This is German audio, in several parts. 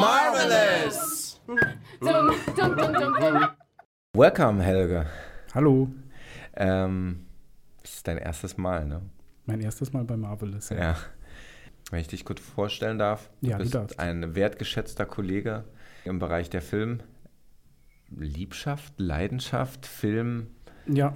Marvelous! Welcome, Helge. Hallo, Ähm, das ist dein erstes Mal, ne? mein erstes Mal bei Marvelous. Ja. Wenn ich dich kurz vorstellen darf, Ja, du du bist darfst. ein wertgeschätzter Kollege im Bereich der Film. Liebschaft, Leidenschaft, Film. Ja,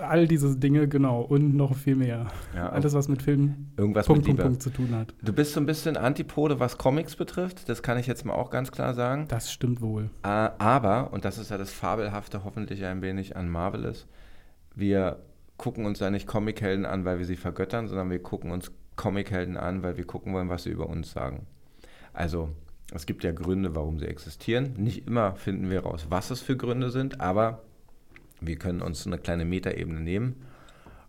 all diese Dinge, genau. Und noch viel mehr. Ja, Alles, was mit Film irgendwas Punkt, mit Punkt. Punkt zu tun hat. Du bist so ein bisschen Antipode, was Comics betrifft. Das kann ich jetzt mal auch ganz klar sagen. Das stimmt wohl. Äh, Aber, und das ist ja das Fabelhafte hoffentlich ein wenig an Marvelous, wir gucken uns ja nicht Comichelden an, weil wir sie vergöttern, sondern wir gucken uns Comichelden an, weil wir gucken wollen, was sie über uns sagen. Also, es gibt ja Gründe, warum sie existieren. Nicht immer finden wir raus, was es für Gründe sind, aber wir können uns eine kleine Metaebene nehmen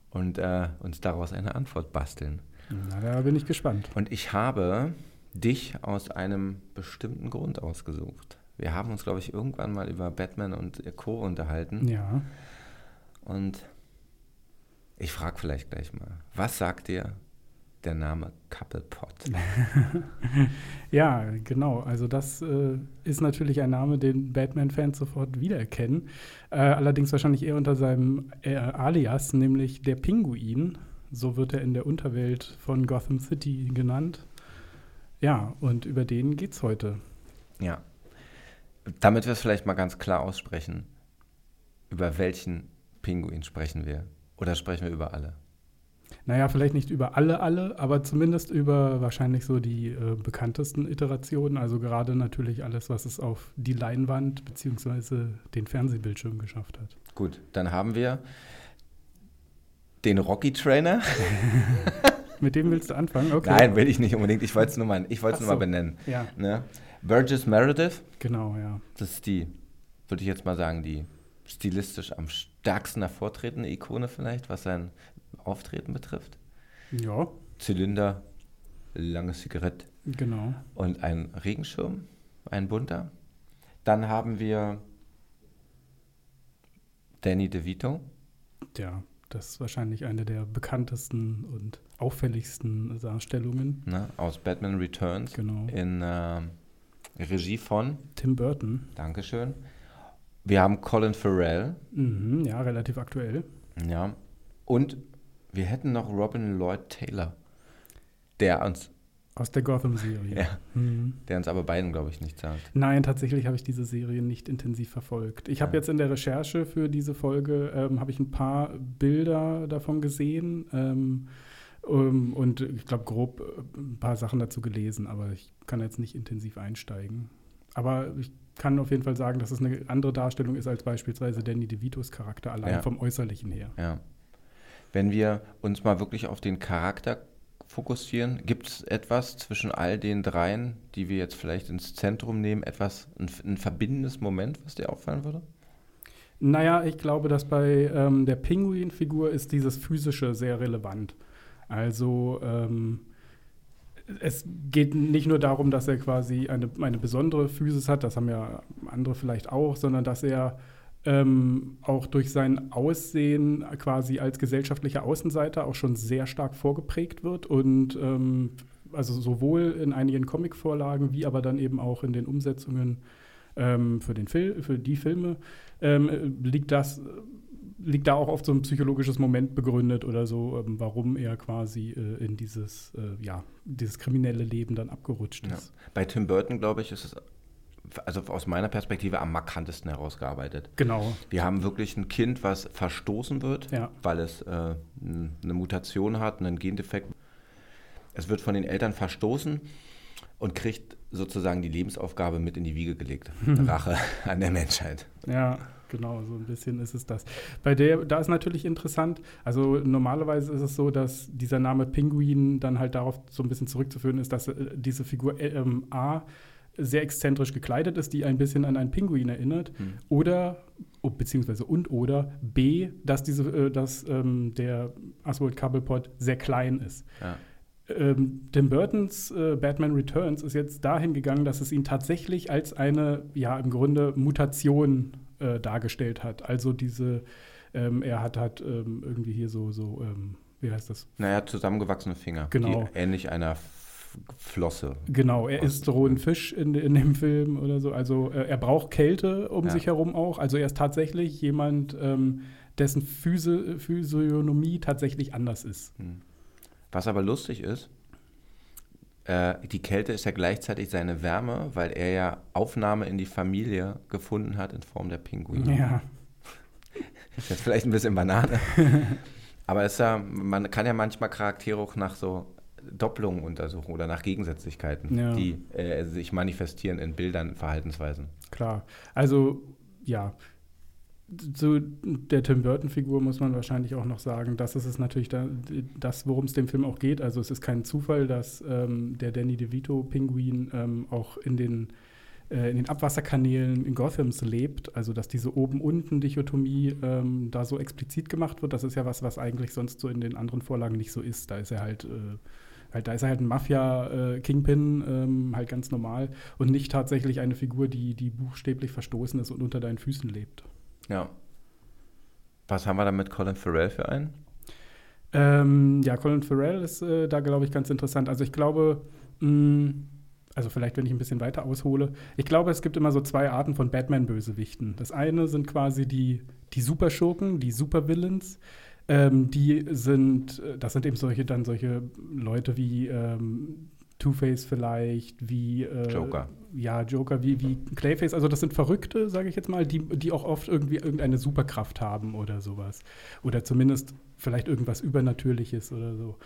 und äh, uns daraus eine Antwort basteln. Na, da bin ich gespannt. Und ich habe dich aus einem bestimmten Grund ausgesucht. Wir haben uns, glaube ich, irgendwann mal über Batman und Co. unterhalten. Ja. Und ich frage vielleicht gleich mal, was sagt dir der Name Couplepot? Ja, genau. Also das äh, ist natürlich ein Name, den Batman-Fans sofort wiedererkennen. Äh, allerdings wahrscheinlich eher unter seinem äh, Alias, nämlich der Pinguin. So wird er in der Unterwelt von Gotham City genannt. Ja, und über den geht's heute. Ja. Damit wir es vielleicht mal ganz klar aussprechen, über welchen Pinguin sprechen wir? Oder sprechen wir über alle? Naja, vielleicht nicht über alle, alle, aber zumindest über wahrscheinlich so die äh, bekanntesten Iterationen. Also gerade natürlich alles, was es auf die Leinwand bzw. den Fernsehbildschirm geschafft hat. Gut, dann haben wir den Rocky Trainer. Mit dem willst du anfangen? Okay. Nein, will ich nicht unbedingt. Ich wollte es nur mal, ich Ach nur mal benennen. Ja, Ne? Burgess Meredith, genau, ja. das ist die, würde ich jetzt mal sagen, die stilistisch am stärksten hervortretende Ikone vielleicht, was sein Auftreten betrifft. Ja, Zylinder, lange Zigarette genau. und ein Regenschirm, ein bunter. Dann haben wir Danny DeVito. Ja, das ist wahrscheinlich eine der bekanntesten und auffälligsten Darstellungen. Ne, aus Batman Returns Genau. in ähm, Regie von, Tim Burton. Dankeschön. Wir haben Colin Farrell, Mhm, ja, relativ aktuell. ja, und wir hätten noch Robin Lloyd Taylor, der uns, Aus der Gotham-Serie. ja, Mhm. der uns aber beiden, glaube ich, nicht sagt. Nein, tatsächlich habe ich diese Serie nicht intensiv verfolgt. Ich habe Ja. jetzt in der Recherche für diese Folge ähm, habe ich ein paar Bilder davon gesehen ähm, ähm, und ich glaube grob äh, ein paar Sachen dazu gelesen, aber ich kann jetzt nicht intensiv einsteigen. Aber ich kann auf jeden Fall sagen, dass es eine andere Darstellung ist als beispielsweise Danny DeVitos Charakter allein Ja. vom Äußerlichen her. Ja. Wenn wir uns mal wirklich auf den Charakter fokussieren, gibt es etwas zwischen all den dreien, die wir jetzt vielleicht ins Zentrum nehmen, etwas, ein, ein verbindendes Moment, was dir auffallen würde? Naja, ich glaube, dass bei ähm, der Pinguin-Figur ist dieses Physische sehr relevant. Also ähm, es geht nicht nur darum, dass er quasi eine, eine besondere Physis hat, das haben ja andere vielleicht auch, sondern dass er ähm, auch durch sein Aussehen quasi als gesellschaftlicher Außenseiter auch schon sehr stark vorgeprägt wird und ähm, also sowohl in einigen Comicvorlagen wie aber dann eben auch in den Umsetzungen ähm, für, den Fil für die Filme. Ähm, liegt das liegt da auch oft so ein psychologisches Moment begründet oder so, ähm, warum er quasi äh, in dieses äh, ja dieses kriminelle Leben dann abgerutscht Ja. ist. Bei Tim Burton, glaube ich, ist es also aus meiner Perspektive am markantesten herausgearbeitet. Genau. Wir haben wirklich ein Kind, was verstoßen wird, Ja. weil es äh, eine Mutation hat, einen Gendefekt. Es wird von den Eltern verstoßen und kriegt sozusagen die Lebensaufgabe mit in die Wiege gelegt. Rache an der Menschheit. Ja, genau, so ein bisschen ist es das. Bei der, da ist natürlich interessant, also normalerweise ist es so, dass dieser Name Pinguin dann halt darauf so ein bisschen zurückzuführen ist, dass äh, diese Figur äh, ähm, A sehr exzentrisch gekleidet ist, die ein bisschen an einen Pinguin erinnert, Hm. oder oh, beziehungsweise und oder B, dass diese, äh, dass ähm, der Oswald Cobblepot sehr klein ist. Ja. ähm, Tim Burtons äh, Batman Returns ist jetzt dahin gegangen, dass es ihn tatsächlich als eine, ja, im Grunde Mutation äh, dargestellt hat. Also diese, ähm, er hat halt ähm, irgendwie hier so, so ähm, wie heißt das? Naja, zusammengewachsene Finger. Genau. Die ähnlich einer Flosse. Genau, er isst rohen Fisch in, in dem Film oder so. Also äh, er braucht Kälte um Ja. sich herum auch. Also er ist tatsächlich jemand, ähm, dessen Physi Physiognomie tatsächlich anders ist. Was aber lustig ist, äh, die Kälte ist ja gleichzeitig seine Wärme, weil er ja Aufnahme in die Familie gefunden hat in Form der Pinguine. Ja, Ist jetzt vielleicht ein bisschen Banane. Aber es ist ja, man kann ja manchmal Charaktere auch nach so Doppelungen untersuchen oder nach Gegensätzlichkeiten, Ja. die äh, sich manifestieren in Bildern, Verhaltensweisen. klar. Also ja, zu der Tim Burton-Figur muss man wahrscheinlich auch noch sagen, das ist es natürlich da, das, worum es dem Film auch geht. Also es ist kein Zufall, dass ähm, der Danny DeVito-Pinguin ähm, auch in den, äh, in den Abwasserkanälen in Gothams lebt. Also dass diese Oben-Unten-Dichotomie ähm, da so explizit gemacht wird. Das ist ja was, was eigentlich sonst so in den anderen Vorlagen nicht so ist. Da ist er halt äh, Halt, da ist er halt ein Mafia-Kingpin, ähm, halt ganz normal und nicht tatsächlich eine Figur, die, die buchstäblich verstoßen ist und unter deinen Füßen lebt. Ja. Was haben wir da mit Colin Farrell für einen? Ähm, ja, Colin Farrell ist äh, da, glaube ich, ganz interessant. Also ich glaube, mh, also vielleicht, wenn ich ein bisschen weiter aushole, ich glaube, es gibt immer so zwei Arten von Batman-Bösewichten. Das eine sind quasi die, die Superschurken, die Supervillains. Ähm, die sind, äh, das sind eben solche, dann solche Leute wie ähm, Two-Face vielleicht, wie äh, Joker. Ja, Joker, wie, wie Clayface. Also das sind Verrückte, sage ich jetzt mal, die, die auch oft irgendwie irgendeine Superkraft haben oder sowas. Oder zumindest vielleicht irgendwas Übernatürliches oder so.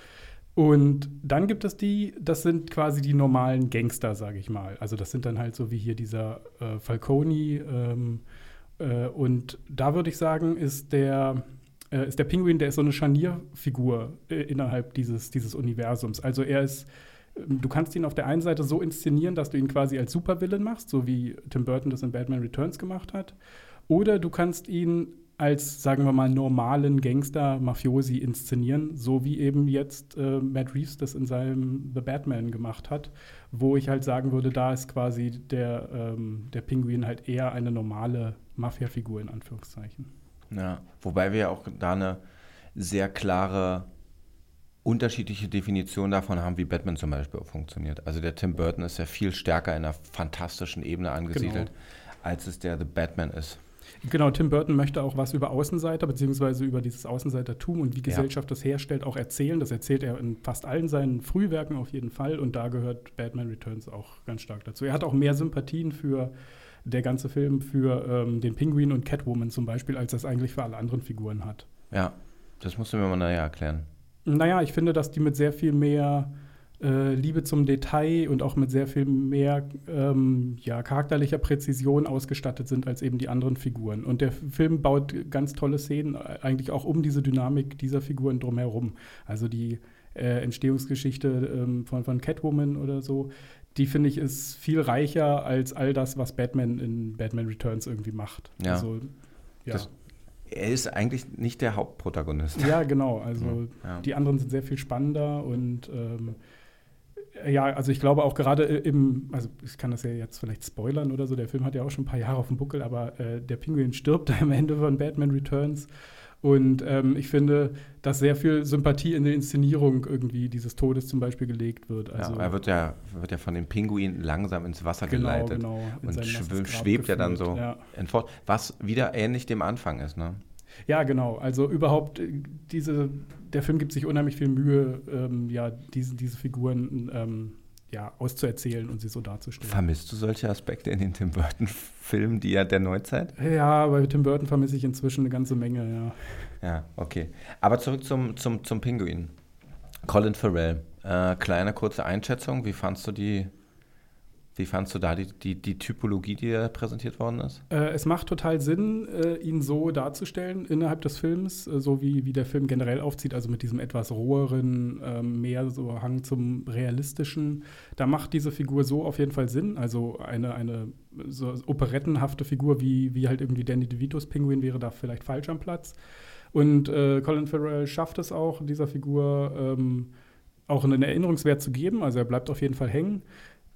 Und dann gibt es die, das sind quasi die normalen Gangster, sage ich mal. Also das sind dann halt so wie hier dieser äh, Falcone. Ähm, äh, und da würde ich sagen, ist der, äh, ist der Pinguin, der ist so eine Scharnierfigur äh, innerhalb dieses, dieses Universums. Also er ist, du kannst ihn auf der einen Seite so inszenieren, dass du ihn quasi als Supervillain machst, so wie Tim Burton das in Batman Returns gemacht hat. Oder du kannst ihn als, sagen wir mal, normalen Gangster, Mafiosi inszenieren, so wie eben jetzt äh, Matt Reeves das in seinem The Batman gemacht hat, wo ich halt sagen würde, da ist quasi der, ähm, der Pinguin halt eher eine normale Mafia-Figur in Anführungszeichen. Ja. Wobei wir ja auch da eine sehr klare unterschiedliche Definition davon haben, wie Batman zum Beispiel auch funktioniert. Also der Tim Burton ist ja viel stärker in einer fantastischen Ebene angesiedelt, Genau. als es der The Batman ist. Genau, Tim Burton möchte auch was über Außenseiter, beziehungsweise über dieses Außenseitertum und wie Gesellschaft das herstellt, auch erzählen. Das erzählt er in fast allen seinen Frühwerken auf jeden Fall und da gehört Batman Returns auch ganz stark dazu. Er hat auch mehr Sympathien für der ganze Film für ähm, den Pinguin und Catwoman zum Beispiel, als das eigentlich für alle anderen Figuren hat. Ja, das musst du mir mal näher erklären. Naja, ich finde, dass die mit sehr viel mehr äh, Liebe zum Detail und auch mit sehr viel mehr ähm, ja, charakterlicher Präzision ausgestattet sind als eben die anderen Figuren. Und der Film baut ganz tolle Szenen äh, eigentlich auch um diese Dynamik dieser Figuren drumherum. Also die äh, Entstehungsgeschichte ähm, von, von Catwoman oder so, die finde ich ist viel reicher als all das, was Batman in Batman Returns irgendwie macht. Ja. Also, ja. Das- Er ist eigentlich nicht der Hauptprotagonist. Ja, genau. Also Ja. die anderen sind sehr viel spannender und ähm, ja, also ich glaube auch gerade im, also ich kann das ja jetzt vielleicht spoilern oder so, der Film hat ja auch schon ein paar Jahre auf dem Buckel, aber äh, der Pinguin stirbt am Ende von Batman Returns. Und ähm, ich finde, dass sehr viel Sympathie in der Inszenierung irgendwie dieses Todes zum Beispiel gelegt wird. Also, ja, er wird ja, wird ja von den Pinguinen langsam ins Wasser genau, geleitet genau. in und schwebt ja dann geführt, so Ja. entfort, was wieder ähnlich dem Anfang ist. Ne? Ja, genau. Also überhaupt äh, diese, der Film gibt sich unheimlich viel Mühe, ähm, ja, diese, diese Figuren ähm, ja, auszuerzählen und sie so darzustellen. Vermisst du solche Aspekte in den Tim Burton-Filmen, die ja der Neuzeit? Ja, bei Tim Burton vermisse ich inzwischen eine ganze Menge, ja. Ja, okay. Aber zurück zum, zum, zum Pinguin. Colin Farrell. Äh, kleine kurze Einschätzung. Wie fandst du die, wie fandst du da die, die, die Typologie, die da präsentiert worden ist? Äh, es macht total Sinn, äh, ihn so darzustellen innerhalb des Films, äh, so wie, wie der Film generell aufzieht, also mit diesem etwas roheren, ähm, mehr so Hang zum Realistischen. Da macht diese Figur so auf jeden Fall Sinn. Also eine, eine so operettenhafte Figur, wie, wie halt irgendwie Danny DeVitos Pinguin wäre da vielleicht falsch am Platz. Und äh, Colin Farrell schafft es auch, dieser Figur ähm, auch einen Erinnerungswert zu geben. Also er bleibt auf jeden Fall hängen.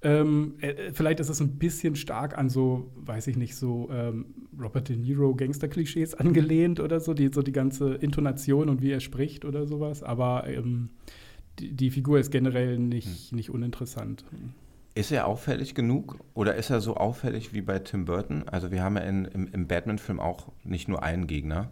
Ähm, äh, vielleicht ist es ein bisschen stark an so, weiß ich nicht, so ähm, Robert De Niro Gangster-Klischees angelehnt oder so, die, so die ganze Intonation und wie er spricht oder sowas. Aber ähm, die, die, Figur ist generell nicht, hm. nicht uninteressant. Ist er auffällig genug oder ist er so auffällig wie bei Tim Burton? Also wir haben ja in, im, im Batman-Film auch nicht nur einen Gegner.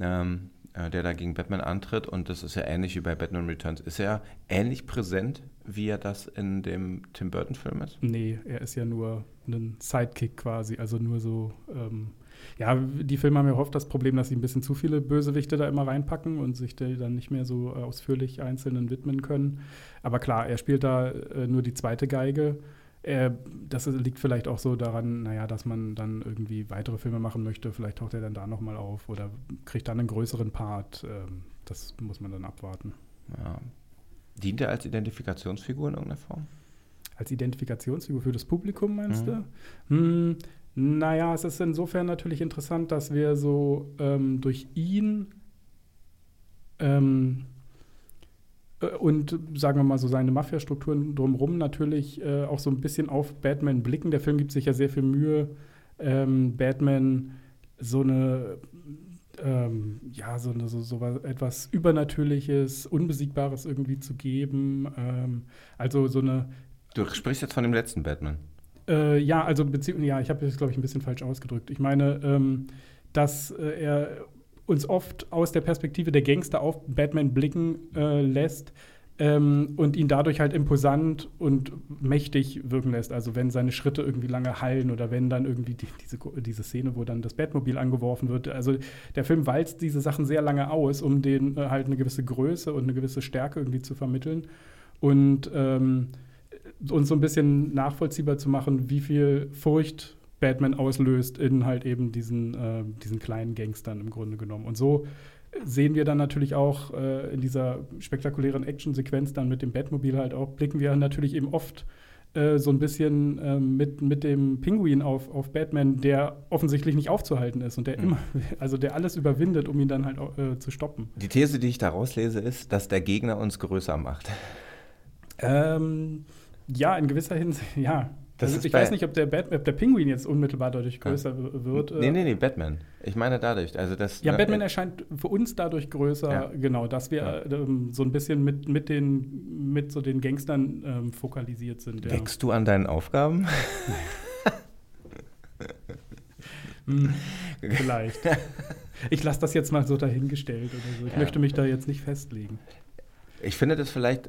Ähm, äh, der da gegen Batman antritt. Und das ist ja ähnlich wie bei Batman Returns. Ist er ähnlich präsent, wie er das in dem Tim Burton-Film ist? Nee, er ist ja nur ein Sidekick quasi. Also nur so. Ähm, ja, die Filme haben ja oft das Problem, dass sie ein bisschen zu viele Bösewichte da immer reinpacken und sich dann nicht mehr so ausführlich einzelnen widmen können. Aber klar, er spielt da äh, nur die zweite Geige. Äh, das liegt vielleicht auch so daran, naja, dass man dann irgendwie weitere Filme machen möchte. Vielleicht taucht er dann da nochmal auf oder kriegt dann einen größeren Part. Ähm, das muss man dann abwarten. Ja. Dient er als Identifikationsfigur in irgendeiner Form? Als Identifikationsfigur für das Publikum, meinst mhm. du? Hm, naja, es ist insofern natürlich interessant, dass wir so ähm, durch ihn ähm, äh, und sagen wir mal so seine Mafia-Strukturen drumherum natürlich äh, auch so ein bisschen auf Batman blicken. Der Film gibt sich ja sehr viel Mühe, ähm, Batman so eine ähm, ja, so, so, so etwas Übernatürliches, Unbesiegbares irgendwie zu geben. Ähm, also so eine. Du sprichst jetzt von dem letzten Batman. Äh, ja, also ja, ich habe das, glaube ich, ein bisschen falsch ausgedrückt. Ich meine, ähm, dass äh, er uns oft aus der Perspektive der Gangster auf Batman blicken äh, lässt ähm, und ihn dadurch halt imposant und mächtig wirken lässt. Also wenn seine Schritte irgendwie lange hallen oder wenn dann irgendwie die, diese, diese Szene, wo dann das Batmobil angeworfen wird. Also der Film walzt diese Sachen sehr lange aus, um den äh, halt eine gewisse Größe und eine gewisse Stärke irgendwie zu vermitteln. Und ähm, uns so ein bisschen nachvollziehbar zu machen, wie viel Furcht Batman auslöst in halt eben diesen, äh, diesen kleinen Gangstern im Grunde genommen. Und so sehen wir dann natürlich auch äh, in dieser spektakulären Actionsequenz dann mit dem Batmobil halt auch, blicken wir natürlich eben oft äh, so ein bisschen äh, mit, mit dem Pinguin auf, auf Batman, der offensichtlich nicht aufzuhalten ist und der mhm. immer, also der alles überwindet, um ihn dann halt äh, zu stoppen. Die These, die ich da rauslese, ist, dass der Gegner uns größer macht. Ähm, ja, in gewisser Hinsicht, ja. Also ich weiß nicht, ob der, Bat ob der Pinguin jetzt unmittelbar dadurch größer ja. wird. Nee, nee, nee, Batman. Ich meine dadurch. Also das, ja, ne, Batman erscheint für uns dadurch größer, ja. genau, dass wir ja. ähm, so ein bisschen mit, mit, den, mit so den Gangstern ähm, fokalisiert sind. Ja. Wächst du an deinen Aufgaben? hm, vielleicht. Ich lasse das jetzt mal so dahingestellt oder so. Ich möchte mich da jetzt nicht festlegen. Ich finde das vielleicht,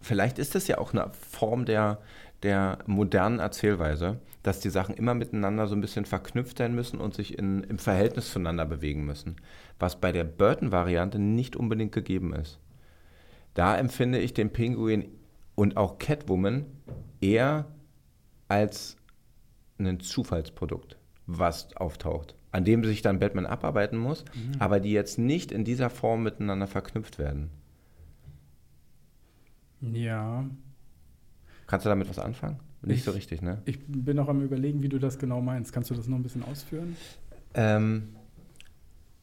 vielleicht ist das ja auch eine Form der der modernen Erzählweise, dass die Sachen immer miteinander so ein bisschen verknüpft sein müssen und sich in, im Verhältnis zueinander bewegen müssen, was bei der Burton-Variante nicht unbedingt gegeben ist. Da empfinde ich den Pinguin und auch Catwoman eher als ein Zufallsprodukt, was auftaucht, an dem sich dann Batman abarbeiten muss, mhm. aber die jetzt nicht in dieser Form miteinander verknüpft werden. Ja, Kannst du damit was anfangen? Nicht ich, so richtig, ne? Ich bin noch am überlegen, wie du das genau meinst. Kannst du das noch ein bisschen ausführen? Ähm,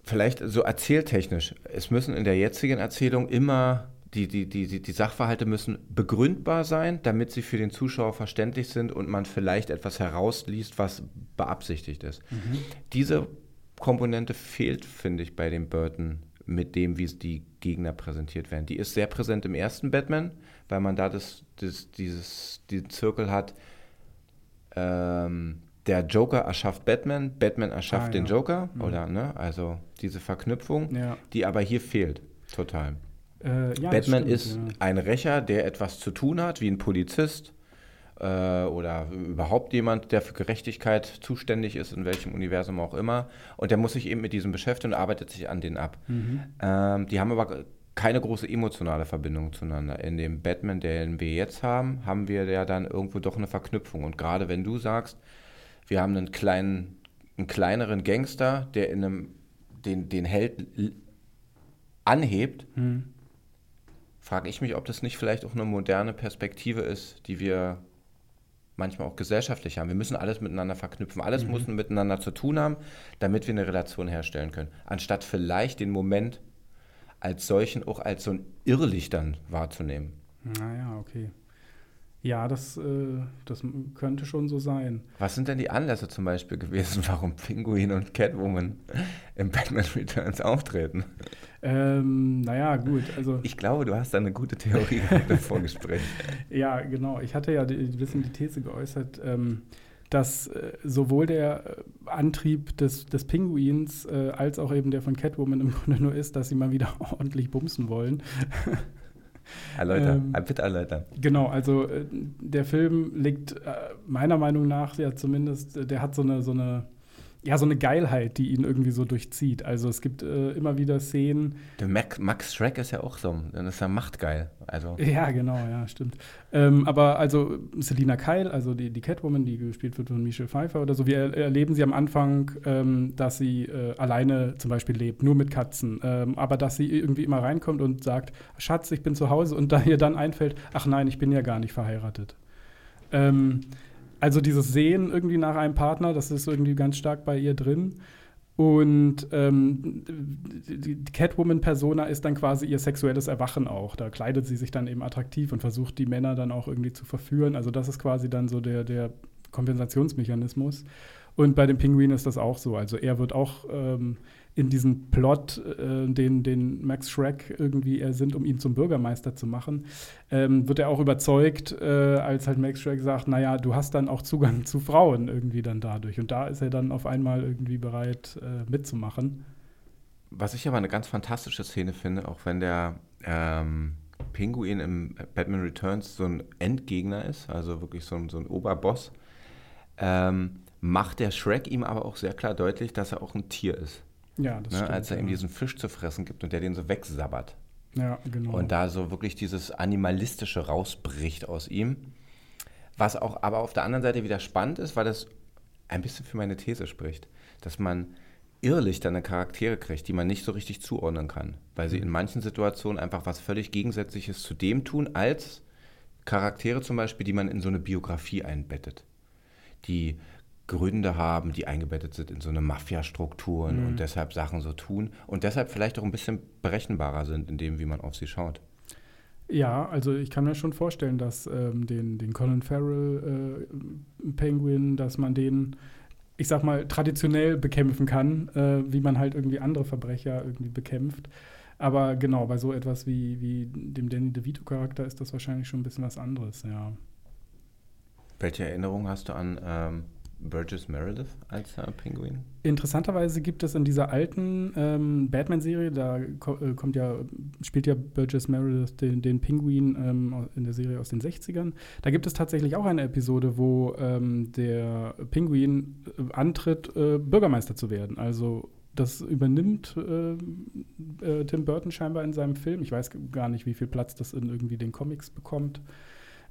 vielleicht so erzähltechnisch. Es müssen in der jetzigen Erzählung immer die, die, die, die, Sachverhalte müssen begründbar sein, damit sie für den Zuschauer verständlich sind und man vielleicht etwas herausliest, was beabsichtigt ist. Mhm. Diese Komponente fehlt, finde ich, bei dem Burton mit dem, wie die Gegner präsentiert werden. Die ist sehr präsent im ersten Batman, weil man da das, das, dieses, diesen Zirkel hat. Ähm, der Joker erschafft Batman, Batman erschafft ah, den Joker, mhm. oder ne? Also diese Verknüpfung, ja. die aber hier fehlt, total. Äh, ja, Batman stimmt, ist ja. ein Rächer, der etwas zu tun hat, wie ein Polizist äh, oder überhaupt jemand, der für Gerechtigkeit zuständig ist, in welchem Universum auch immer. Und der muss sich eben mit diesem beschäftigen und arbeitet sich an den ab. Mhm. Ähm, die haben aber keine große emotionale Verbindung zueinander. In dem Batman, den wir jetzt haben, haben wir ja dann irgendwo doch eine Verknüpfung. Und gerade wenn du sagst, wir haben einen kleinen, einen kleineren Gangster, der in einem, den, den Held anhebt, mhm. frage ich mich, ob das nicht vielleicht auch eine moderne Perspektive ist, die wir manchmal auch gesellschaftlich haben. Wir müssen alles miteinander verknüpfen. Alles mhm. muss miteinander zu tun haben, damit wir eine Relation herstellen können. Anstatt vielleicht den Moment als solchen auch als so ein Irrlichtern wahrzunehmen. Naja, okay. Ja, das, äh, das könnte schon so sein. Was sind denn die Anlässe zum Beispiel gewesen, warum Pinguin und Catwoman im Batman Returns auftreten? Ähm, naja, gut. Also, ich glaube, du hast da eine gute Theorie im Vorgespräch. ja, genau. Ich hatte ja ein bisschen die These geäußert, ähm, dass äh, sowohl der äh, Antrieb des, des Pinguins äh, als auch eben der von Catwoman im Grunde nur ist, dass sie mal wieder ordentlich bumsen wollen. Erläutern, ähm, bitte erläutern. Genau, also äh, der Film liegt äh, meiner Meinung nach ja zumindest, äh, der hat so eine, so eine ja, so eine Geilheit, die ihn irgendwie so durchzieht. Also es gibt äh, immer wieder Szenen. Der Max, Max Shrek ist ja auch so, dann ist er machtgeil. Also. Ja, genau, ja, stimmt. Ähm, aber also Selina Kyle, also die, die Catwoman, die gespielt wird von Michelle Pfeiffer oder so, wir erleben sie am Anfang, ähm, dass sie äh, alleine zum Beispiel lebt, nur mit Katzen. Ähm, aber dass sie irgendwie immer reinkommt und sagt, Schatz, ich bin zu Hause und da ihr dann einfällt, ach nein, ich bin ja gar nicht verheiratet. Ähm, also dieses Sehen irgendwie nach einem Partner, das ist irgendwie ganz stark bei ihr drin. Und ähm, die Catwoman-Persona ist dann quasi ihr sexuelles Erwachen auch. Da kleidet sie sich dann eben attraktiv und versucht die Männer dann auch irgendwie zu verführen. Also das ist quasi dann so der, der Kompensationsmechanismus. Und bei dem Pinguin ist das auch so. Also er wird auch ähm, in diesen Plot, äh, den, den Max Schreck irgendwie ersinnt, um ihn zum Bürgermeister zu machen, ähm, wird er auch überzeugt, äh, als halt Max Schreck sagt, naja, du hast dann auch Zugang zu Frauen irgendwie dann dadurch. Und da ist er dann auf einmal irgendwie bereit äh, mitzumachen. Was ich aber eine ganz fantastische Szene finde, auch wenn der ähm, Pinguin im Batman Returns so ein Endgegner ist, also wirklich so ein, so ein Oberboss, ähm, macht der Shrek ihm aber auch sehr klar deutlich, dass er auch ein Tier ist. Ja, das ne, stimmt. Als er ja. ihm diesen Fisch zu fressen gibt und der den so wegsabbert. Ja, genau. Und da so wirklich dieses Animalistische rausbricht aus ihm. Was auch aber auf der anderen Seite wieder spannend ist, weil das ein bisschen für meine These spricht, dass man irrlichternde Charaktere kriegt, die man nicht so richtig zuordnen kann, weil sie mhm. in manchen Situationen einfach was völlig Gegensätzliches zu dem tun, als Charaktere zum Beispiel, die man in so eine Biografie einbettet. Die Gründe haben, die eingebettet sind in so eine Mafia-Strukturen mhm. und deshalb Sachen so tun und deshalb vielleicht auch ein bisschen berechenbarer sind in dem, wie man auf sie schaut. Ja, also ich kann mir schon vorstellen, dass ähm, den, den Colin Farrell äh, Penguin, dass man den, ich sag mal, traditionell bekämpfen kann, äh, wie man halt irgendwie andere Verbrecher irgendwie bekämpft. Aber genau, bei so etwas wie, wie dem Danny DeVito-Charakter ist das wahrscheinlich schon ein bisschen was anderes, ja. Welche Erinnerung hast du an ähm, Burgess Meredith als äh, Pinguin? Interessanterweise gibt es in dieser alten ähm, Batman-Serie, da ko äh, kommt ja, spielt ja Burgess Meredith den, den Pinguin ähm, in der Serie aus den 60ern. Da gibt es tatsächlich auch eine Episode, wo ähm, der Pinguin äh, antritt, äh, Bürgermeister zu werden. Also das übernimmt äh, äh, Tim Burton scheinbar in seinem Film. Ich weiß gar nicht, wie viel Platz das in irgendwie den Comics bekommt.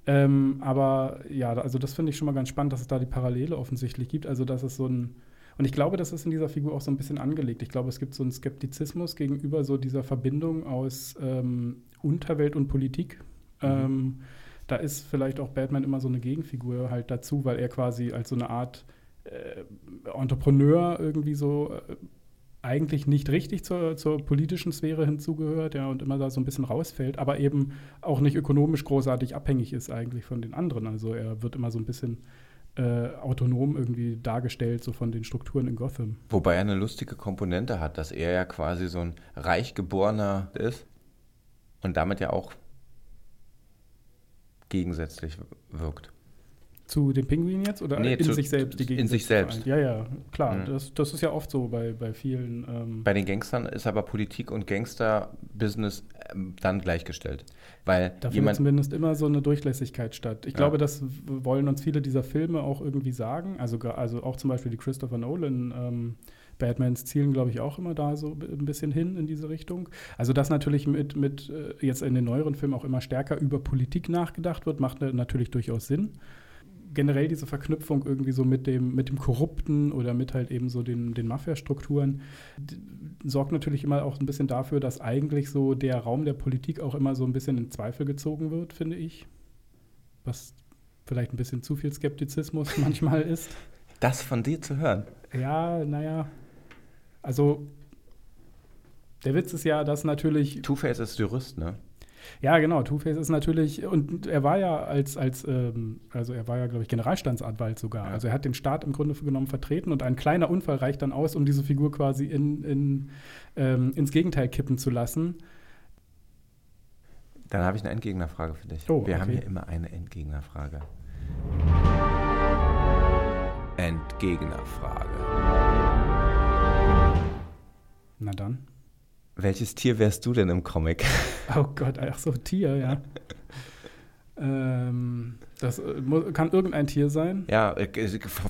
Ähm, aber ja, also das finde ich schon mal ganz spannend, dass es da die Parallele offensichtlich gibt. Also, dass es so ein. Und ich glaube, das ist in dieser Figur auch so ein bisschen angelegt. Ich glaube, es gibt so einen Skeptizismus gegenüber so dieser Verbindung aus ähm, Unterwelt und Politik. Mhm. Ähm, da ist vielleicht auch Batman immer so eine Gegenfigur halt dazu, weil er quasi als so eine Art äh, Entrepreneur irgendwie so äh, eigentlich nicht richtig zur, zur politischen Sphäre hinzugehört, ja, und immer da so ein bisschen rausfällt, aber eben auch nicht ökonomisch großartig abhängig ist eigentlich von den anderen. Also er wird immer so ein bisschen äh, autonom irgendwie dargestellt, so von den Strukturen in Gotham. Wobei er eine lustige Komponente hat, dass er ja quasi so ein Reichgeborener ist und damit ja auch gegensätzlich wirkt. Zu dem Pinguin jetzt oder nee, in zu, sich selbst? Die in sich selbst. Ja, ja, klar. Mhm. Das, das ist ja oft so bei, bei vielen. Ähm bei den Gangstern ist aber Politik und Gangster-Business ähm, dann gleichgestellt. Weil da findet zumindest immer so eine Durchlässigkeit statt. Ich ja. glaube, das wollen uns viele dieser Filme auch irgendwie sagen. Also, also auch zum Beispiel die Christopher Nolan. Ähm, Batmans zielen, glaube ich, auch immer da so ein bisschen hin in diese Richtung. Also, dass natürlich mit, mit äh, jetzt in den neueren Filmen auch immer stärker über Politik nachgedacht wird, macht natürlich durchaus Sinn generell diese Verknüpfung irgendwie so mit dem, mit dem Korrupten oder mit halt eben so den, den Mafia-Strukturen sorgt natürlich immer auch ein bisschen dafür, dass eigentlich so der Raum der Politik auch immer so ein bisschen in Zweifel gezogen wird, finde ich. Was vielleicht ein bisschen zu viel Skeptizismus manchmal ist. Das von dir zu hören. Ja, naja. Also Der Witz ist ja, dass natürlich. Two-Face ist Jurist, ne? Ja, genau. Two-Face ist natürlich, und er war ja als, als ähm, also er war ja, glaube ich, Generalstandsanwalt sogar. Ja. Also er hat den Staat im Grunde genommen vertreten und ein kleiner Unfall reicht dann aus, um diese Figur quasi in, in, ähm, ins Gegenteil kippen zu lassen. Dann habe ich eine Endgegnerfrage für dich. Oh, Wir okay. haben hier immer eine Endgegnerfrage. Endgegnerfrage. Na dann. Welches Tier wärst du denn im Comic? Oh Gott, ach so, Tier, ja. ähm, das äh, kann irgendein Tier sein. Ja, äh,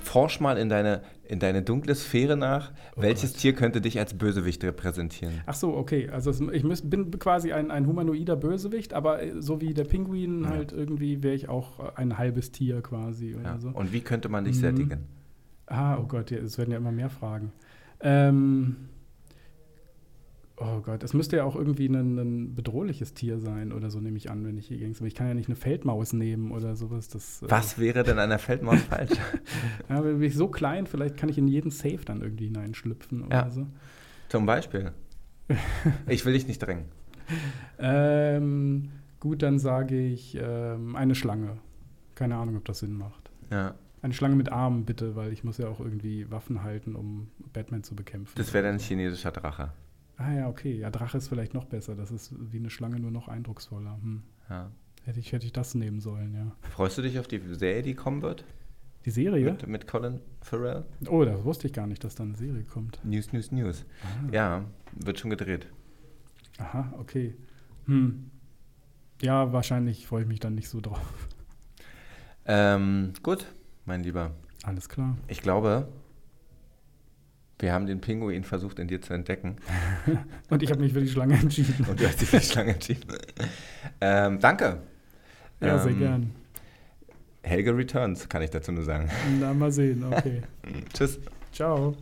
forsch mal in deine, in deine dunkle Sphäre nach. Oh Welches Gott. Tier könnte dich als Bösewicht repräsentieren? Ach so, okay. Also ich müß, bin quasi ein, ein humanoider Bösewicht, aber äh, so wie der Pinguin Ja. halt irgendwie wäre ich auch äh, ein halbes Tier quasi oder Ja. so. Und wie könnte man dich Mhm. sättigen? Ah, oh Gott, es werden ja immer mehr Fragen. Ähm, oh Gott, es müsste ja auch irgendwie ein, ein bedrohliches Tier sein oder so, nehme ich an, wenn ich hier ging's. Aber ich kann ja nicht eine Feldmaus nehmen oder sowas. Das, äh, Was wäre denn an der Feldmaus falsch? Ja, bin ich so klein, vielleicht kann ich in jeden Safe dann irgendwie hineinschlüpfen oder Ja. so. Zum Beispiel. Ich will dich nicht drängen. Ähm, gut, dann sage ich ähm, eine Schlange. Keine Ahnung, ob das Sinn macht. Ja. Eine Schlange mit Armen, bitte, weil ich muss ja auch irgendwie Waffen halten, um Batman zu bekämpfen. Das wäre dann ein chinesischer Drache. Ah ja, okay. Ja, Drache ist vielleicht noch besser. Das ist wie eine Schlange, nur noch eindrucksvoller. Hm. Ja. Hätte, ich, hätte ich das nehmen sollen, ja. Freust du dich auf die Serie, die kommen wird? Die Serie? Mit, mit Colin Farrell? Oh, da wusste ich gar nicht, dass da eine Serie kommt. News, News, News. Ah. Ja, wird schon gedreht. Aha, okay. Hm. Ja, wahrscheinlich freue ich mich dann nicht so drauf. Ähm, gut, mein Lieber. Alles klar. Ich glaube, wir haben den Pinguin versucht in dir zu entdecken. Und ich habe mich für die Schlange entschieden. Und du hast dich für die Schlange entschieden. ähm, danke. Ja, sehr Ähm, gern. Helge Returns, kann ich dazu nur sagen. Na, mal sehen. Okay. Tschüss. Ciao.